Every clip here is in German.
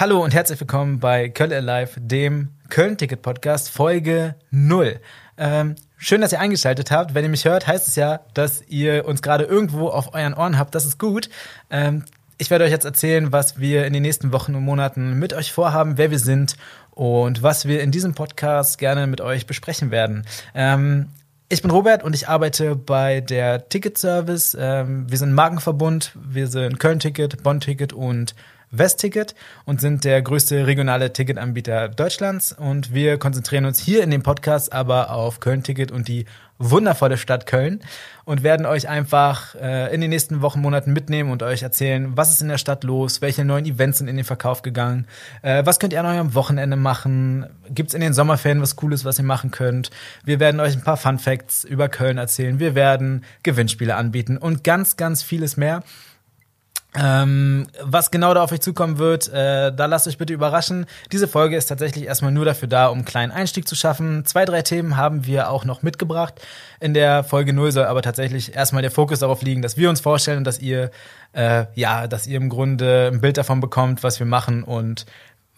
Hallo und herzlich willkommen bei Köln Alive, dem Köln-Ticket-Podcast, Folge 0. Ähm, schön, dass ihr eingeschaltet habt. Wenn ihr mich hört, heißt es ja, dass ihr uns gerade irgendwo auf euren Ohren habt. Das ist gut. Ähm, ich werde euch jetzt erzählen, was wir in den nächsten Wochen und Monaten mit euch vorhaben, wer wir sind und was wir in diesem Podcast gerne mit euch besprechen werden. Ähm, ich bin Robert und ich arbeite bei der Ticket Service. Ähm, wir sind Markenverbund. Wir sind Köln-Ticket, Bonn-Ticket und West-Ticket und sind der größte regionale Ticketanbieter Deutschlands. Und wir konzentrieren uns hier in dem Podcast aber auf Köln-Ticket und die wundervolle Stadt Köln und werden euch einfach äh, in den nächsten Wochen, Monaten mitnehmen und euch erzählen, was ist in der Stadt los, welche neuen Events sind in den Verkauf gegangen, äh, was könnt ihr an eurem Wochenende machen, gibt's in den Sommerferien was Cooles, was ihr machen könnt. Wir werden euch ein paar Fun Facts über Köln erzählen, wir werden Gewinnspiele anbieten und ganz, ganz vieles mehr. Ähm, was genau da auf euch zukommen wird, äh, da lasst euch bitte überraschen. Diese Folge ist tatsächlich erstmal nur dafür da, um einen kleinen Einstieg zu schaffen. Zwei, drei Themen haben wir auch noch mitgebracht. In der Folge 0 soll aber tatsächlich erstmal der Fokus darauf liegen, dass wir uns vorstellen und dass ihr, äh, ja, dass ihr im Grunde ein Bild davon bekommt, was wir machen und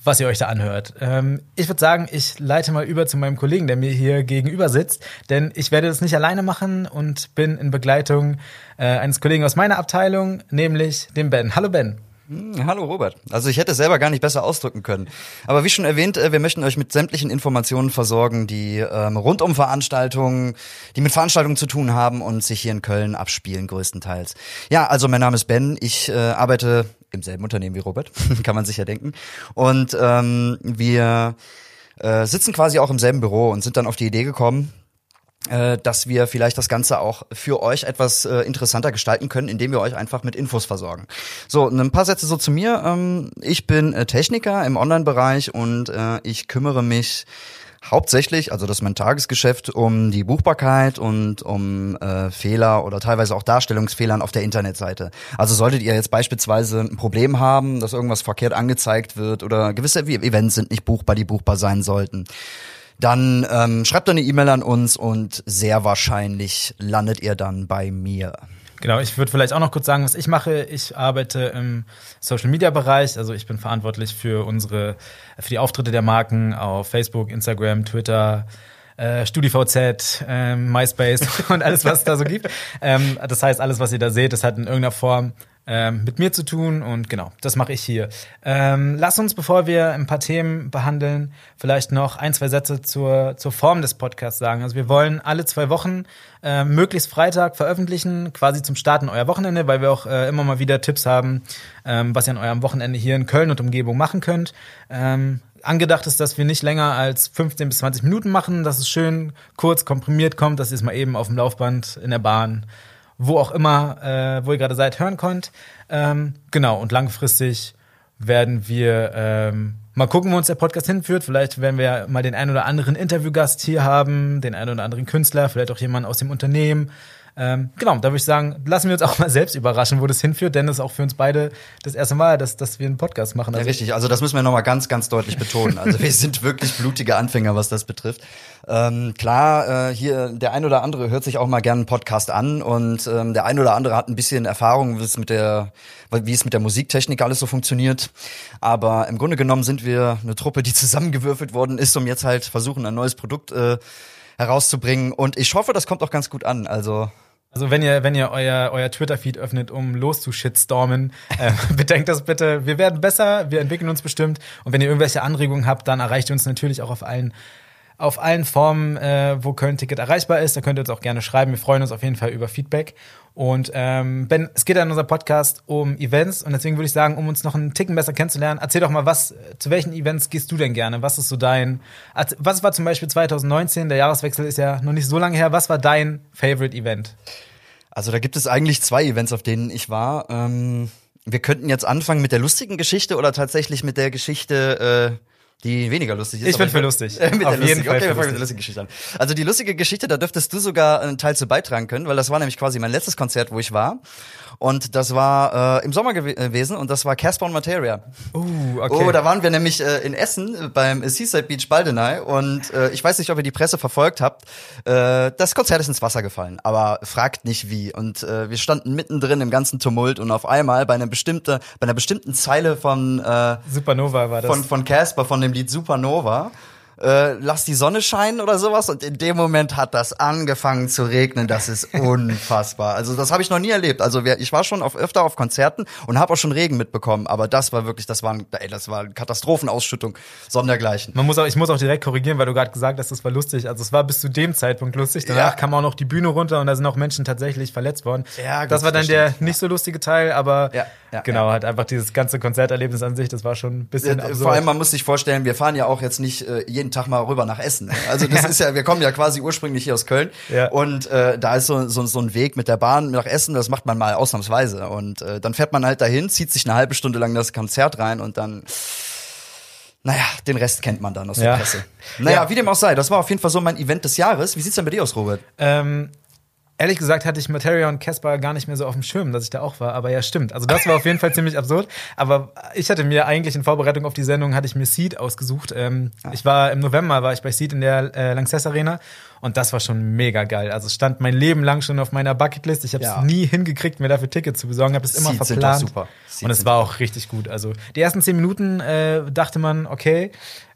was ihr euch da anhört. Ähm, ich würde sagen, ich leite mal über zu meinem Kollegen, der mir hier gegenüber sitzt, denn ich werde das nicht alleine machen und bin in Begleitung äh, eines Kollegen aus meiner Abteilung, nämlich dem Ben. Hallo Ben. Hm, hallo Robert. Also ich hätte es selber gar nicht besser ausdrücken können. Aber wie schon erwähnt, äh, wir möchten euch mit sämtlichen Informationen versorgen, die ähm, rund um Veranstaltungen, die mit Veranstaltungen zu tun haben und sich hier in Köln abspielen größtenteils. Ja, also mein Name ist Ben. Ich äh, arbeite im selben Unternehmen wie Robert, kann man sich ja denken. Und ähm, wir äh, sitzen quasi auch im selben Büro und sind dann auf die Idee gekommen, äh, dass wir vielleicht das Ganze auch für euch etwas äh, interessanter gestalten können, indem wir euch einfach mit Infos versorgen. So, ein paar Sätze so zu mir. Ähm, ich bin äh, Techniker im Online-Bereich und äh, ich kümmere mich hauptsächlich, also das ist mein Tagesgeschäft, um die Buchbarkeit und um äh, Fehler oder teilweise auch Darstellungsfehlern auf der Internetseite. Also solltet ihr jetzt beispielsweise ein Problem haben, dass irgendwas verkehrt angezeigt wird oder gewisse Events sind nicht buchbar, die buchbar sein sollten dann ähm, schreibt eine E-Mail an uns und sehr wahrscheinlich landet ihr dann bei mir. Genau, ich würde vielleicht auch noch kurz sagen, was ich mache. Ich arbeite im Social Media Bereich, also ich bin verantwortlich für unsere, für die Auftritte der Marken auf Facebook, Instagram, Twitter, äh, StudiVZ, äh, MySpace und alles, was es da so gibt. Ähm, das heißt, alles, was ihr da seht, das hat in irgendeiner Form ähm, mit mir zu tun und genau, das mache ich hier. Ähm, lass uns, bevor wir ein paar Themen behandeln, vielleicht noch ein, zwei Sätze zur, zur Form des Podcasts sagen. Also wir wollen alle zwei Wochen äh, möglichst Freitag veröffentlichen, quasi zum Starten euer Wochenende, weil wir auch äh, immer mal wieder Tipps haben, ähm, was ihr an eurem Wochenende hier in Köln und Umgebung machen könnt. Ähm, angedacht ist, dass wir nicht länger als 15 bis 20 Minuten machen, dass es schön kurz komprimiert kommt, dass ihr es mal eben auf dem Laufband in der Bahn wo auch immer, äh, wo ihr gerade seid, hören könnt. Ähm, genau, und langfristig werden wir ähm, mal gucken, wo uns der Podcast hinführt. Vielleicht werden wir mal den einen oder anderen Interviewgast hier haben, den einen oder anderen Künstler, vielleicht auch jemanden aus dem Unternehmen. Ähm, genau, da würde ich sagen, lassen wir uns auch mal selbst überraschen, wo das hinführt, denn das ist auch für uns beide das erste Mal, dass, dass wir einen Podcast machen. Also ja, richtig, also das müssen wir nochmal ganz, ganz deutlich betonen. Also wir sind wirklich blutige Anfänger, was das betrifft. Ähm, klar, äh, hier der ein oder andere hört sich auch mal gerne einen Podcast an und ähm, der ein oder andere hat ein bisschen Erfahrung, wie es mit der, wie es mit der Musiktechnik alles so funktioniert. Aber im Grunde genommen sind wir eine Truppe, die zusammengewürfelt worden ist, um jetzt halt versuchen, ein neues Produkt äh, herauszubringen. Und ich hoffe, das kommt auch ganz gut an. Also also wenn ihr, wenn ihr euer, euer Twitter-Feed öffnet, um loszushitstormen, äh, bedenkt das bitte. Wir werden besser, wir entwickeln uns bestimmt. Und wenn ihr irgendwelche Anregungen habt, dann erreicht ihr uns natürlich auch auf allen auf allen Formen, äh, wo Köln-Ticket erreichbar ist. Da könnt ihr uns auch gerne schreiben. Wir freuen uns auf jeden Fall über Feedback. Und ähm, Ben, es geht ja in unserem Podcast um Events und deswegen würde ich sagen, um uns noch einen Ticken besser kennenzulernen, erzähl doch mal, was, zu welchen Events gehst du denn gerne? Was ist so dein, was war zum Beispiel 2019, der Jahreswechsel ist ja noch nicht so lange her, was war dein Favorite Event? Also da gibt es eigentlich zwei Events, auf denen ich war. Ähm, wir könnten jetzt anfangen mit der lustigen Geschichte oder tatsächlich mit der Geschichte, äh, die weniger lustig ist. Ich bin für lustig. mit der Auf jeden lustig. Fall Okay, wir fangen mit der lustigen Geschichte an. Also die lustige Geschichte, da dürftest du sogar einen Teil zu beitragen können, weil das war nämlich quasi mein letztes Konzert, wo ich war. Und das war äh, im Sommer gew gewesen und das war Casper und Materia. Uh, okay. Oh, da waren wir nämlich äh, in Essen äh, beim Seaside Beach Baldenei und äh, ich weiß nicht, ob ihr die Presse verfolgt habt. Äh, das Konzert ist ins Wasser gefallen, aber fragt nicht wie. Und äh, wir standen mittendrin im ganzen Tumult und auf einmal bei einer bestimmten, bei einer bestimmten Zeile von äh, Supernova war das. von von Casper von dem Lied Supernova. Äh, lass die Sonne scheinen oder sowas und in dem Moment hat das angefangen zu regnen, das ist unfassbar. Also das habe ich noch nie erlebt. Also ich war schon auf, öfter auf Konzerten und habe auch schon Regen mitbekommen, aber das war wirklich, das war, ein, ey, das war eine Katastrophenausschüttung sondergleichen. Man muss auch, ich muss auch direkt korrigieren, weil du gerade gesagt hast, das war lustig. Also es war bis zu dem Zeitpunkt lustig. Danach Ja. kam auch noch die Bühne runter und da sind auch Menschen tatsächlich verletzt worden. Ja, das war dann der nicht so lustige Teil, aber Ja, ja, genau, ja. halt einfach dieses ganze Konzerterlebnis an sich, das war schon ein bisschen Äh, absurd. Vor allem, man muss sich vorstellen, wir fahren ja auch jetzt nicht äh, jeden Tag mal rüber nach Essen. Also das ist ja, wir kommen ja quasi ursprünglich hier aus Köln. Ja. Und äh, da ist so, so, so ein Weg mit der Bahn nach Essen, das macht man mal ausnahmsweise. Und äh, dann fährt man halt dahin, zieht sich eine halbe Stunde lang das Konzert rein und dann. Naja, den Rest kennt man dann aus Ja. der Presse. Naja, Ja. wie dem auch sei, das war auf jeden Fall so mein Event des Jahres. Wie sieht's denn bei dir aus, Robert? Ähm, ehrlich gesagt hatte ich Materia und Casper gar nicht mehr so auf dem Schirm, dass ich da auch war. Aber ja, stimmt. Also das war auf jeden Fall ziemlich absurd. Aber ich hatte mir eigentlich in Vorbereitung auf die Sendung hatte ich mir Seed ausgesucht. Ähm, Ich war im November war ich bei Seed in der äh, Lanxess Arena und das war schon mega geil. Also es stand mein Leben lang schon auf meiner Bucketlist. Ich habe es Ja. nie hingekriegt, mir dafür Tickets zu besorgen. Habe es immer Seed sind doch verplant. super. Seed Und es sind war auch richtig gut. Also die ersten zehn Minuten äh, dachte man, okay,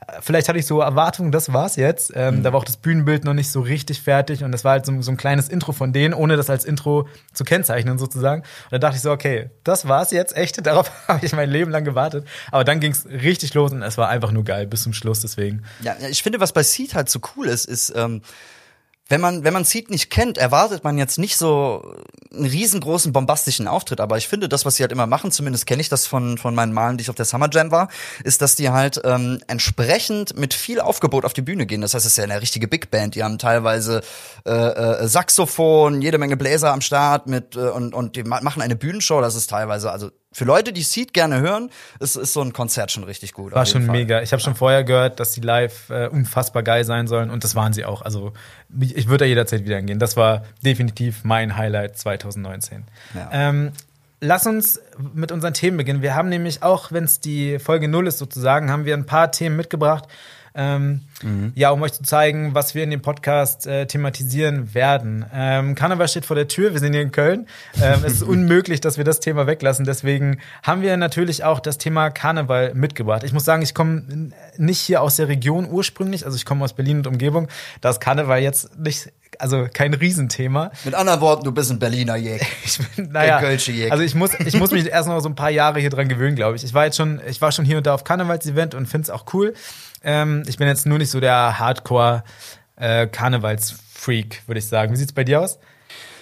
äh, vielleicht hatte ich so Erwartungen, das war's jetzt. Ähm, Da war auch das Bühnenbild noch nicht so richtig fertig und das war halt so, so ein kleines Intro von denen, ohne das als Intro zu kennzeichnen sozusagen. Und da dachte ich so, okay, das war's jetzt, echt. Darauf habe ich mein Leben lang gewartet. Aber dann ging's richtig los und es war einfach nur geil bis zum Schluss. Deswegen. Ja, ich finde, was bei Seed halt so cool ist, ist, ähm, wenn man, wenn man Seed nicht kennt, erwartet man jetzt nicht so einen riesengroßen bombastischen Auftritt. Aber ich finde, das, was sie halt immer machen, zumindest kenne ich das von, von meinen Malen, die ich auf der Summer Jam war, ist, dass die halt ähm, entsprechend mit viel Aufgebot auf die Bühne gehen. Das heißt, es ist ja eine richtige Big Band. Die haben teilweise äh, äh, Saxophon, jede Menge Bläser am Start mit äh, und, und die ma- machen eine Bühnenshow. Das ist teilweise, also für Leute, die Seed gerne hören, ist, ist so ein Konzert schon richtig gut. War schon Fall. mega. Ich habe schon vorher gehört, dass die live äh, unfassbar geil sein sollen und das waren sie auch. Also ich ich würde da jederzeit wieder hingehen. Das war definitiv mein Highlight 2019. Ja. Ähm, lass uns mit unseren Themen beginnen. Wir haben nämlich auch, wenn es die Folge 0 ist sozusagen, haben wir ein paar Themen mitgebracht. Ähm, Ja, um euch zu zeigen, was wir in dem Podcast äh, thematisieren werden. Ähm, Karneval steht vor der Tür, wir sind hier in Köln. Ähm, es ist unmöglich, dass wir das Thema weglassen. Deswegen haben wir natürlich auch das Thema Karneval mitgebracht. Ich muss sagen, ich komme nicht hier aus der Region ursprünglich, also ich komme aus Berlin und Umgebung. Da ist Karneval jetzt nicht, also kein Riesenthema. Mit anderen Worten, du bist ein Berliner Jäger. Ich bin, naja, Jäger. also ich muss, ich muss mich erst noch so ein paar Jahre hier dran gewöhnen, glaube ich. Ich war jetzt schon, ich war schon hier und da auf Karnevalsevent und finde es auch cool. Ähm, ich bin jetzt nur nicht so der Hardcore äh, Karnevalsfreak, würde ich sagen. Wie sieht's bei dir aus?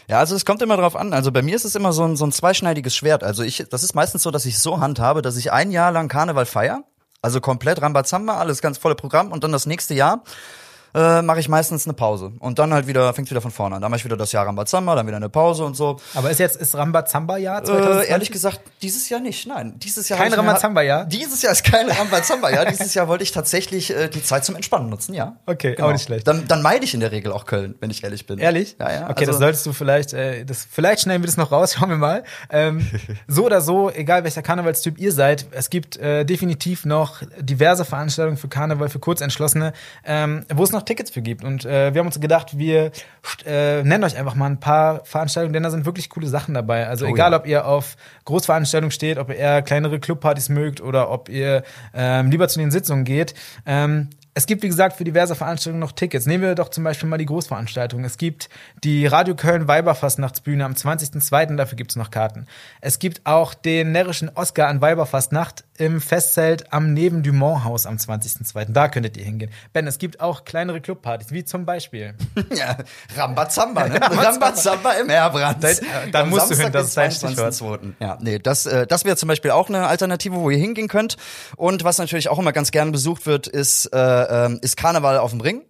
Ja, also es kommt immer drauf an. Also bei mir ist es immer so ein, so ein zweischneidiges Schwert. Also ich, das ist meistens so, dass ich so handhabe, dass ich ein Jahr lang Karneval feier. Also komplett Rambazamba, alles ganz volle Programm und dann das nächste Jahr äh, mache ich meistens eine Pause. Und dann halt wieder, fängt's wieder von vorne an. Dann mache ich wieder das Jahr Rambazamba, dann wieder eine Pause und so. Aber ist jetzt ist Rambazamba-Jahr 2020? Äh, ehrlich gesagt, dieses Jahr nicht. Nein, dieses Jahr. Kein mir- Rambazamba-Jahr? Dieses Jahr ist kein Rambazamba-Jahr. dieses Jahr wollte ich tatsächlich äh, die Zeit zum Entspannen nutzen, ja. Okay, Genau. auch nicht schlecht. Dann, dann meide ich in der Regel auch Köln, wenn ich ehrlich bin. Ehrlich? Ja, ja. Okay, also, das solltest du vielleicht, äh, das, vielleicht schneiden wir das noch raus, schauen wir mal. Ähm, so oder so, egal welcher Karnevalstyp ihr seid, es gibt äh, definitiv noch diverse Veranstaltungen für Karneval, für Kurzentschlossene, ähm, wo es noch Tickets für gibt. Und äh, wir haben uns gedacht, wir äh, nennen euch einfach mal ein paar Veranstaltungen, denn da sind wirklich coole Sachen dabei. Also Oh egal, ja. ob ihr auf Großveranstaltungen steht, ob ihr eher kleinere Clubpartys mögt oder ob ihr ähm, lieber zu den Sitzungen geht. Ähm, es gibt, wie gesagt, für diverse Veranstaltungen noch Tickets. Nehmen wir doch zum Beispiel mal die Großveranstaltung. Es gibt die Radio Köln Weiberfastnachtsbühne am 20.02., dafür gibt es noch Karten. Es gibt auch den närrischen Oscar an Weiberfastnacht im Festzelt am Neben Dumont Haus am 20.02. Da könntet ihr hingehen. Ben, es gibt auch kleinere Clubpartys, wie zum Beispiel. Ja, Rambazamba, ne? Rambazamba im Herbrand. Da- musst du hin, Samstag, das ist dein 22.02.. Ja, nee, das, äh, das wäre zum Beispiel auch eine Alternative, wo ihr hingehen könnt. Und was natürlich auch immer ganz gern besucht wird, ist, äh, ähm, ist Karneval auf dem Ring.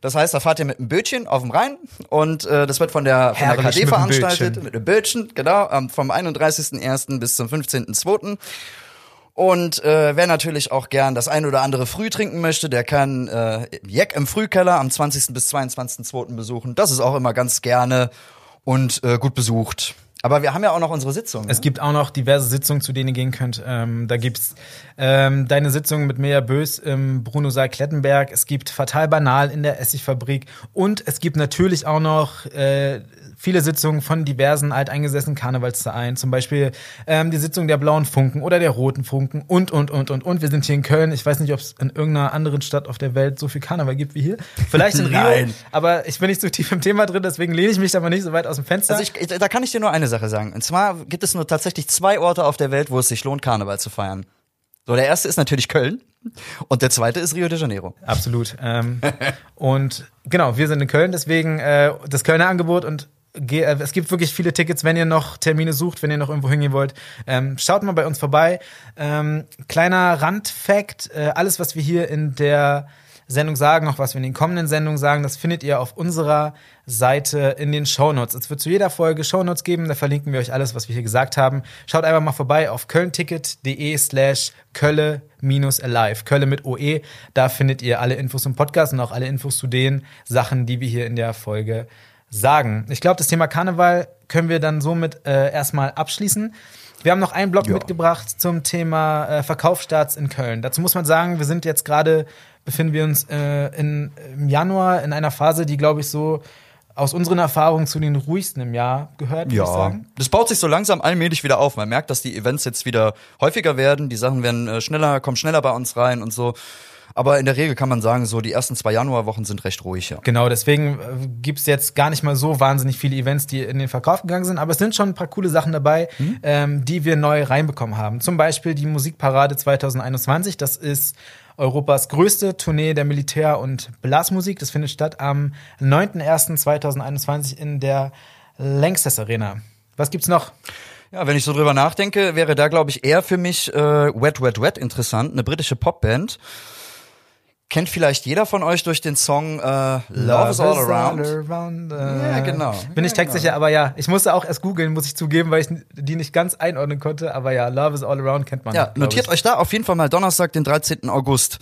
Das heißt, da fahrt ihr mit einem Bötchen auf dem Rhein und äh, das wird von der, von der KD mit veranstaltet. Mit einem Bötchen, genau, ähm, vom 31.01. bis zum 15.02. Und äh, wer natürlich auch gern das ein oder andere früh trinken möchte, der kann äh, Jack im Frühkeller am 20. bis 22.02. besuchen. Das ist auch immer ganz gerne und äh, gut besucht. Aber wir haben ja auch noch unsere Sitzung. Es ne? gibt auch noch diverse Sitzungen, zu denen ihr gehen könnt. Ähm, da gibt's ähm, deine Sitzung mit Mea Bös im Bruno Saal Klettenberg. Es gibt Fatal Banal in der Essigfabrik. Und es gibt natürlich auch noch äh, viele Sitzungen von diversen alteingesessenen Karnevalsvereinen. Zum Beispiel ähm, die Sitzung der Blauen Funken oder der Roten Funken und, und, und, und, und. Wir sind hier in Köln. Ich weiß nicht, ob es in irgendeiner anderen Stadt auf der Welt so viel Karneval gibt wie hier. Vielleicht in Rio. Nein. Aber ich bin nicht so tief im Thema drin, deswegen lehne ich mich da mal nicht so weit aus dem Fenster. Also ich, ich- da kann ich dir nur eine Sache sagen. Und zwar gibt es nur tatsächlich zwei Orte auf der Welt, wo es sich lohnt, Karneval zu feiern. So, der erste ist natürlich Köln und der zweite ist Rio de Janeiro. Absolut. Ähm, und genau, wir sind in Köln, deswegen äh, das Kölner Angebot und äh, es gibt wirklich viele Tickets, wenn ihr noch Termine sucht, wenn ihr noch irgendwo hingehen wollt. Ähm, schaut mal bei uns vorbei. Ähm, kleiner Randfact, äh, alles, was wir hier in der Sendung sagen, auch was wir in den kommenden Sendungen sagen, das findet ihr auf unserer Seite in den Shownotes. Es wird zu jeder Folge Shownotes geben, da verlinken wir euch alles, was wir hier gesagt haben. Schaut einfach mal vorbei auf kölnticket.de slash kölle-alive, Kölle mit OE. Da findet ihr alle Infos zum Podcast und auch alle Infos zu den Sachen, die wir hier in der Folge sagen. Ich glaube, das Thema Karneval können wir dann somit äh, erstmal abschließen. Wir haben noch einen Blog Ja. mitgebracht zum Thema äh, Verkaufsstarts in Köln. Dazu muss man sagen, wir sind jetzt gerade, befinden wir uns äh, in, im Januar in einer Phase, die, glaube ich, so aus unseren Erfahrungen zu den ruhigsten im Jahr gehört, würde ich sagen. das baut sich so langsam allmählich wieder auf. Man merkt, dass die Events jetzt wieder häufiger werden, die Sachen werden äh, schneller, kommen schneller bei uns rein und so. Aber in der Regel kann man sagen, so die ersten zwei Januarwochen sind recht ruhig, ja. Genau, deswegen äh, gibt's jetzt gar nicht mal so wahnsinnig viele Events, die in den Verkauf gegangen sind, aber es sind schon ein paar coole Sachen dabei, ähm, die wir neu reinbekommen haben. Zum Beispiel die Musikparade 2021, das ist Europas größte Tournee der Militär- und Blasmusik. Das findet statt am 9.01.2021 in der Lanxess Arena. Was gibt's noch? Ja, wenn ich so drüber nachdenke, wäre da, glaube ich, eher für mich äh, Wet Wet Wet interessant, eine britische Popband. Kennt vielleicht jeder von euch durch den Song äh, Love, is All Around. around, äh, Ja, genau. Bin ich textsicher, aber ja, ich musste auch erst googeln, muss ich zugeben, weil ich die nicht ganz einordnen konnte. Aber ja, Love is All Around kennt man. Ja, notiert ich. euch da auf jeden Fall mal Donnerstag, den 13. August.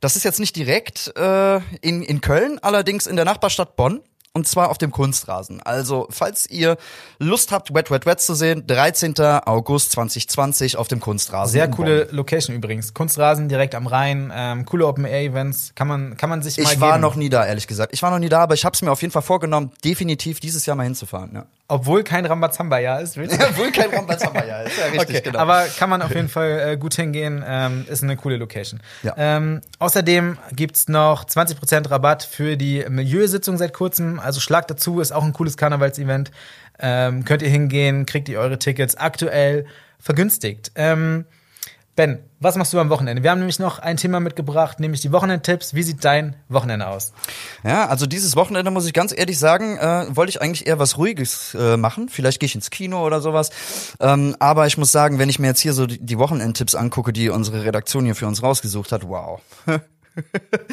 Das ist jetzt nicht direkt äh, in, in Köln, allerdings in der Nachbarstadt Bonn. Und zwar auf dem Kunstrasen. Also, falls ihr Lust habt, Wet Wet Wet zu sehen, 13. August 2020 auf dem Kunstrasen. Sehr coole. Location übrigens. Kunstrasen direkt am Rhein, ähm, coole Open-Air-Events. Kann man, kann man sich mal Ich war geben. noch nie da, ehrlich gesagt. Ich war noch nie da, aber ich habe es mir auf jeden Fall vorgenommen, definitiv dieses Jahr mal hinzufahren. Ja. Obwohl kein Rambazamba-Jahr ist, willst du? Wohl kein Rambazamba, ja, ist ja richtig, Okay, genau. aber kann man auf jeden Fall äh, gut hingehen. Ähm, ist eine coole Location. Ja. Ähm, außerdem gibt's noch 20% Rabatt für die Milieusitzung seit kurzem. Also schlagt dazu, ist auch ein cooles Karnevalsevent. Ähm, könnt ihr hingehen, kriegt ihr eure Tickets aktuell vergünstigt. Ähm, Ben, was machst du am Wochenende? Wir haben nämlich noch ein Thema mitgebracht, nämlich die Wochenendtipps. Wie sieht dein Wochenende aus? Ja, also dieses Wochenende muss ich ganz ehrlich sagen, äh, wollte ich eigentlich eher was Ruhiges äh, machen. Vielleicht gehe ich ins Kino oder sowas. Ähm, aber ich muss sagen, wenn ich mir jetzt hier so die, die Wochenendtipps angucke, die unsere Redaktion hier für uns rausgesucht hat, wow.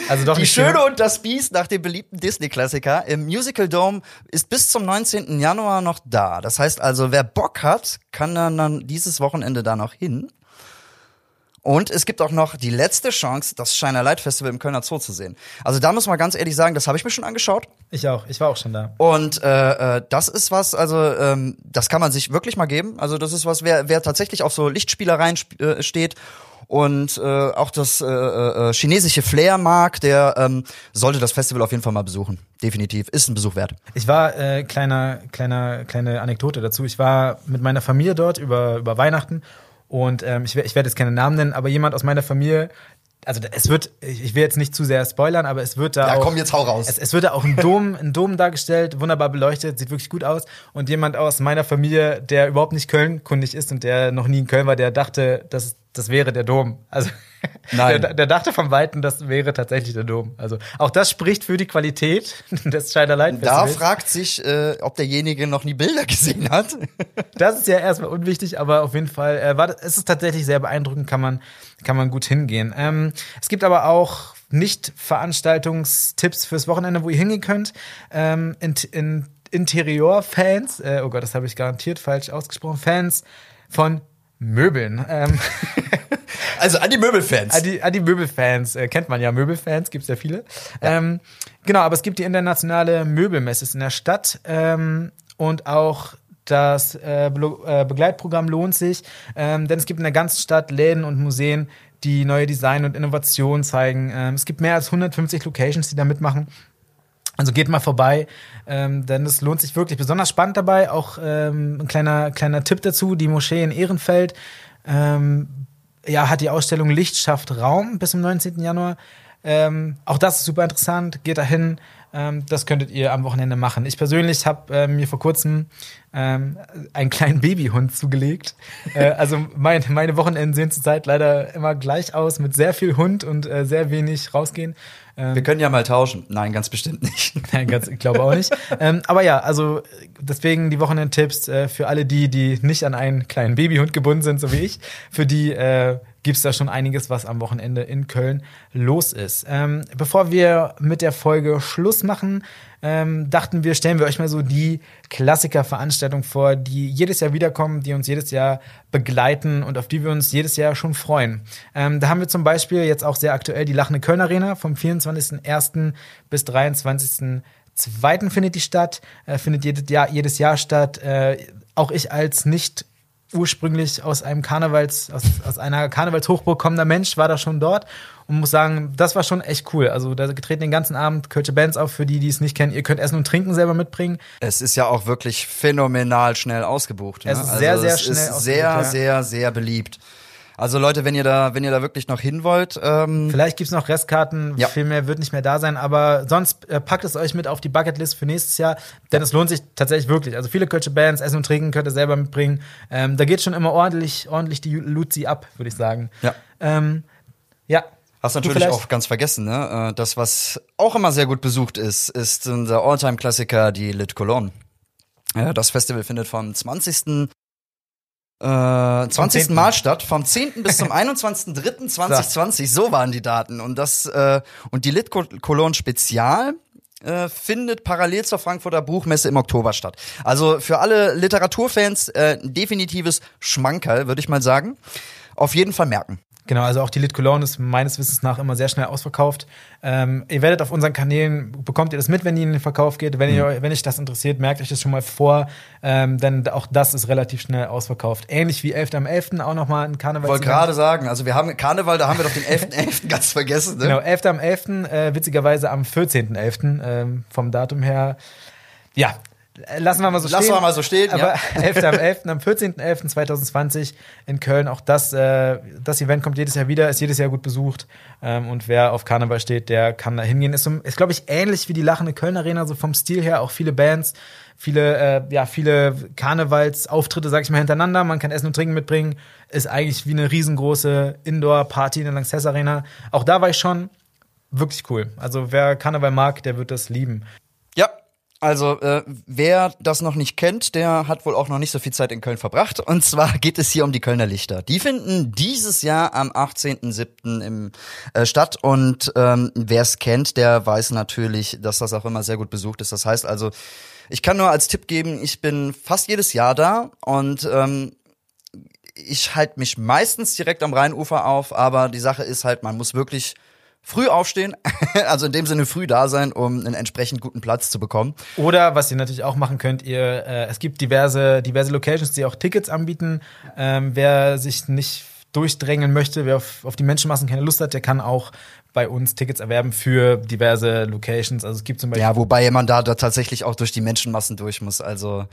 Also doch Die Schöne und das Biest nach dem beliebten Disney-Klassiker im Musical Dome ist bis zum 19. Januar noch da. Das heißt also, wer Bock hat, kann dann, dann dieses Wochenende da noch hin. Und es gibt auch noch die letzte Chance, das Shiner Light Festival im Kölner Zoo zu sehen. Also da muss man ganz ehrlich sagen, das habe ich mir schon angeschaut. Ich auch. Ich war auch schon da. Und äh, äh, das ist was, also ähm, das kann man sich wirklich mal geben. Also das ist was, wer, wer tatsächlich auf so Lichtspielereien sp äh, steht und äh, auch das äh, äh, chinesische Flair mag, der ähm, sollte das Festival auf jeden Fall mal besuchen. Definitiv, ist ein Besuch wert. Ich war, äh, kleiner, kleiner, kleine Anekdote dazu. Ich war mit meiner Familie dort über, über Weihnachten und ähm, ich, ich werde jetzt keine Namen nennen, aber jemand aus meiner Familie, also es wird, ich will jetzt nicht zu sehr spoilern, aber es wird da Ja, auch, komm, jetzt hau raus. Es, es wird da auch ein Dom, ein Dom dargestellt, wunderbar beleuchtet, sieht wirklich gut aus. Und jemand aus meiner Familie, der überhaupt nicht Köln-kundig ist und der noch nie in Köln war, der dachte, das, das wäre der Dom. Also Nein. Der, der dachte vom Weiten, das wäre tatsächlich der Dom. Also auch das spricht für die Qualität des Scheider Light Da fragt sich, äh, ob derjenige noch nie Bilder gesehen hat. Das ist ja erstmal unwichtig, aber auf jeden Fall äh, war das, es ist tatsächlich sehr beeindruckend, kann man, kann man gut hingehen. Ähm, es gibt aber auch nicht Veranstaltungstipps fürs Wochenende, wo ihr hingehen könnt. Ähm, in, in, Interior-Fans, äh, oh Gott, das habe ich garantiert falsch ausgesprochen, Fans von Möbeln. Ähm, Also an die Möbelfans. An die, an die Möbelfans, äh, kennt man ja, Möbelfans, gibt's ja viele. Ähm, genau, aber es gibt die internationale Möbelmesse in der Stadt ähm, und auch das äh, äh, Begleitprogramm lohnt sich, ähm, denn es gibt in der ganzen Stadt Läden und Museen, die neue Design und Innovation zeigen. Ähm, es gibt mehr als 150 Locations, die da mitmachen. Also geht mal vorbei, ähm, denn es lohnt sich wirklich. Besonders spannend dabei, auch ähm, ein kleiner, kleiner Tipp dazu, die Moschee in Ehrenfeld ähm, ja, hat die Ausstellung Licht schafft Raum bis zum 19. Januar. Ähm, auch das ist super interessant, geht dahin. Ähm, das könntet ihr am Wochenende machen. Ich persönlich habe äh, mir vor kurzem ähm, einen kleinen Babyhund zugelegt. äh, also mein, meine Wochenenden sehen zurzeit leider immer gleich aus, mit sehr viel Hund und äh, sehr wenig rausgehen. Ähm, Wir können ja mal tauschen. Nein, ganz bestimmt nicht. Nein, ganz, ich glaube auch nicht. ähm, aber ja, also deswegen die Wochenendtipps äh, für alle die, die nicht an einen kleinen Babyhund gebunden sind, so wie ich. Für die äh, gibt es da schon einiges, was am Wochenende in Köln los ist. Ähm, bevor wir mit der Folge Schluss machen, ähm, dachten wir, stellen wir euch mal so die Klassikerveranstaltung vor, die jedes Jahr wiederkommen, die uns jedes Jahr begleiten und auf die wir uns jedes Jahr schon freuen. Ähm, da haben wir zum Beispiel jetzt auch sehr aktuell die Lachende Köln Arena vom 24.01. bis 23. Zweiten findet die statt, äh, findet jedes Jahr, jedes Jahr statt. Äh, auch ich als nicht ursprünglich aus einem Karnevals, aus, aus einer Karnevalshochburg kommender Mensch war da schon dort und muss sagen, das war schon echt cool. Also da getreten den ganzen Abend Kölsche Bands auf, für die, die es nicht kennen. Ihr könnt Essen und Trinken selber mitbringen. Es ist ja auch wirklich phänomenal schnell ausgebucht. Ne? Es ist sehr, also sehr es schnell ist ausgebucht, sehr, ja. sehr, sehr beliebt. Also Leute, wenn ihr da, wenn ihr da wirklich noch hin wollt, ähm, Vielleicht gibt's noch Restkarten, Ja. viel mehr wird nicht mehr da sein, aber sonst äh, packt es euch mit auf die Bucketlist für nächstes Jahr, denn es lohnt sich tatsächlich wirklich. Also viele Kölsche Bands, Essen und Trinken könnt ihr selber mitbringen. Ähm, da geht schon immer ordentlich, ordentlich die Luzi ab, würde ich sagen. Ja. Ähm, ja. Hast Du natürlich auch ganz vergessen, ne? Äh, Das, was auch immer sehr gut besucht ist, ist unser Alltime-Klassiker, die Lit Cologne. Ja, das Festival findet vom 20. Äh, 20. 10.. Mal statt, vom 10. bis zum 21.03.2020, so waren die Daten. Und das, äh, und die Lit Cologne Spezial äh, findet parallel zur Frankfurter Buchmesse im Oktober statt. Also für alle Literaturfans äh, ein definitives Schmankerl, würde ich mal sagen. Auf jeden Fall merken. Genau, also auch die Lit Cologne ist meines Wissens nach immer sehr schnell ausverkauft. Ähm, ihr werdet auf unseren Kanälen, bekommt ihr das mit, wenn die in den Verkauf geht. Wenn, ihr, wenn euch das interessiert, merkt euch das schon mal vor, ähm, denn auch das ist relativ schnell ausverkauft. Ähnlich wie 11. am 11. auch nochmal ein Karneval. wollte gerade sagen, also wir haben Karneval, da haben wir doch den 11.11. ganz vergessen. Ne? Genau, 11. am 11., äh, witzigerweise am 14.11. Ähm, vom Datum her. Ja, lassen wir mal so Lassen stehen. wir mal so stehen, Aber ja. 11. am 11., am 14.11.2020 in Köln. Auch das, äh, das Event kommt jedes Jahr wieder, ist jedes Jahr gut besucht. Ähm, und wer auf Karneval steht, der kann da hingehen. Ist, ist glaube ich, ähnlich wie die Lachende Köln Arena, so vom Stil her. Auch viele Bands, viele, äh, ja, viele Karnevalsauftritte, sag ich mal, hintereinander. Man kann Essen und Trinken mitbringen. Ist eigentlich wie eine riesengroße Indoor-Party in der Lanxess Arena. Auch da war ich schon wirklich cool. Also wer Karneval mag, der wird das lieben. Ja, also äh, wer das noch nicht kennt, der hat wohl auch noch nicht so viel Zeit in Köln verbracht. Und zwar geht es hier um die Kölner Lichter. Die finden dieses Jahr am 18.07. im äh, statt. Und ähm, wer es kennt, der weiß natürlich, dass das auch immer sehr gut besucht ist. Das heißt also, ich kann nur als Tipp geben, ich bin fast jedes Jahr da und ähm, ich halte mich meistens direkt am Rheinufer auf, aber die Sache ist halt, man muss wirklich früh aufstehen, also in dem Sinne früh da sein, um einen entsprechend guten Platz zu bekommen. Oder was ihr natürlich auch machen könnt, ihr, äh, es gibt diverse, diverse Locations, die auch Tickets anbieten. Ähm, wer sich nicht durchdrängen möchte, wer auf, auf die Menschenmassen keine Lust hat, der kann auch bei uns Tickets erwerben für diverse Locations. Also es gibt zum Beispiel Ja, wobei man da, da tatsächlich auch durch die Menschenmassen durch muss. Also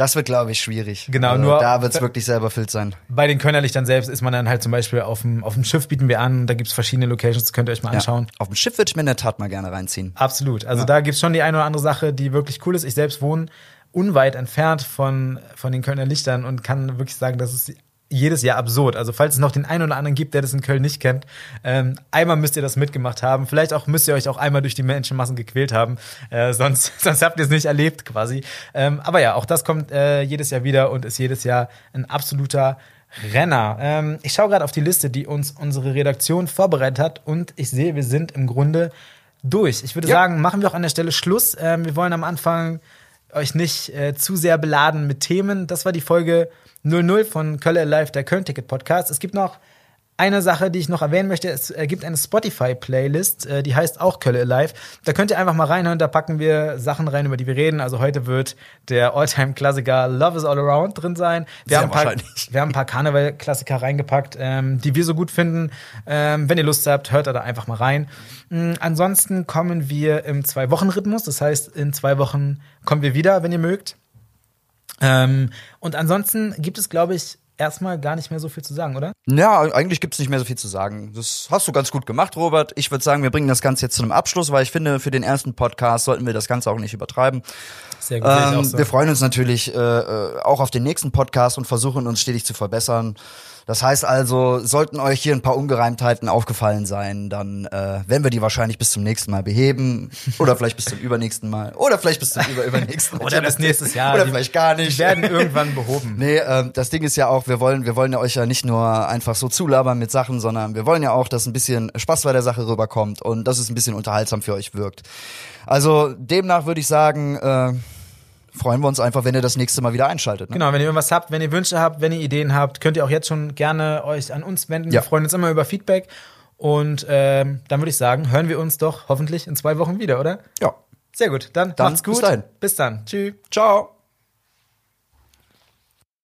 das wird, glaube ich, schwierig. Genau, also, nur- da wird es wirklich sehr überfüllt sein. bei den Kölnerlichtern selbst ist man dann halt zum Beispiel auf dem, auf dem Schiff bieten wir an, da gibt's verschiedene Locations, das könnt ihr euch mal anschauen. Ja. Auf dem Schiff würde ich mir in der Tat mal gerne reinziehen. Absolut. Also da gibt's schon die eine oder andere Sache, die wirklich cool ist. Ich selbst wohne unweit entfernt von, von den Kölner Lichtern und kann wirklich sagen, das ist jedes Jahr absurd. Also falls es noch den einen oder anderen gibt, der das in Köln nicht kennt, ähm, einmal müsst ihr das mitgemacht haben. Vielleicht auch müsst ihr euch auch einmal durch die Menschenmassen gequält haben. Äh, sonst, sonst habt ihr es nicht erlebt quasi. Ähm, aber ja, auch das kommt äh, jedes Jahr wieder und ist jedes Jahr ein absoluter Renner. Ähm, ich schaue gerade auf die Liste, die uns unsere Redaktion vorbereitet hat und ich sehe, wir sind im Grunde durch. Ich würde Ja. sagen, machen wir auch an der Stelle Schluss. Ähm, wir wollen am Anfang euch nicht äh, zu sehr beladen mit Themen. Das war die Folge 00 von Köln Live, der Köln Ticket Podcast. Es gibt noch eine Sache, die ich noch erwähnen möchte, es gibt eine Spotify-Playlist, äh, die heißt auch Kölle Alive. Da könnt ihr einfach mal reinhören, da packen wir Sachen rein, über die wir reden. Also heute wird der Alltime-Klassiker Love is All Around drin sein. Wir, Sehr haben ein, paar, wahrscheinlich. wir haben ein paar Karneval-Klassiker reingepackt, ähm, die wir so gut finden. Ähm, wenn ihr Lust habt, hört da, da einfach mal rein. Mm, ansonsten kommen wir im Zwei-Wochen-Rhythmus. Das heißt, in zwei Wochen kommen wir wieder, wenn ihr mögt. Ähm, und ansonsten gibt es, glaube ich, erstmal gar nicht mehr so viel zu sagen, oder? Ja, eigentlich gibt's nicht mehr so viel zu sagen. Das hast du ganz gut gemacht, Robert. Ich würde sagen, wir bringen das Ganze jetzt zu einem Abschluss, weil ich finde, für den ersten Podcast sollten wir das Ganze auch nicht übertreiben. Sehr gut. Ähm, so. Wir freuen uns natürlich äh, äh, auch auf den nächsten Podcast und versuchen uns stetig zu verbessern. Das heißt also, sollten euch hier ein paar Ungereimtheiten aufgefallen sein, dann äh, werden wir die wahrscheinlich bis zum nächsten Mal beheben. Oder vielleicht bis zum übernächsten Mal. Oder vielleicht bis zum überübernächsten Mal. Oder bis nächstes Jahr. Oder Die- vielleicht gar Die nicht. werden irgendwann behoben. Nee, ähm, das Ding ist ja auch, wir wollen, wir wollen ja euch ja nicht nur einfach so zulabern mit Sachen, sondern wir wollen ja auch, dass ein bisschen Spaß bei der Sache rüberkommt und dass es ein bisschen unterhaltsam für euch wirkt. Also demnach würde ich sagen, äh, freuen wir uns einfach, wenn ihr das nächste Mal wieder einschaltet. Ne? Genau, wenn ihr irgendwas habt, wenn ihr Wünsche habt, wenn ihr Ideen habt, könnt ihr auch jetzt schon gerne euch an uns wenden. Ja. Wir freuen uns immer über Feedback. Und ähm, dann würde ich sagen, hören wir uns doch hoffentlich in zwei Wochen wieder, oder? Ja. Sehr gut, dann, Dann macht's gut. bis dahin. Bis dann. Tschüss. Ciao.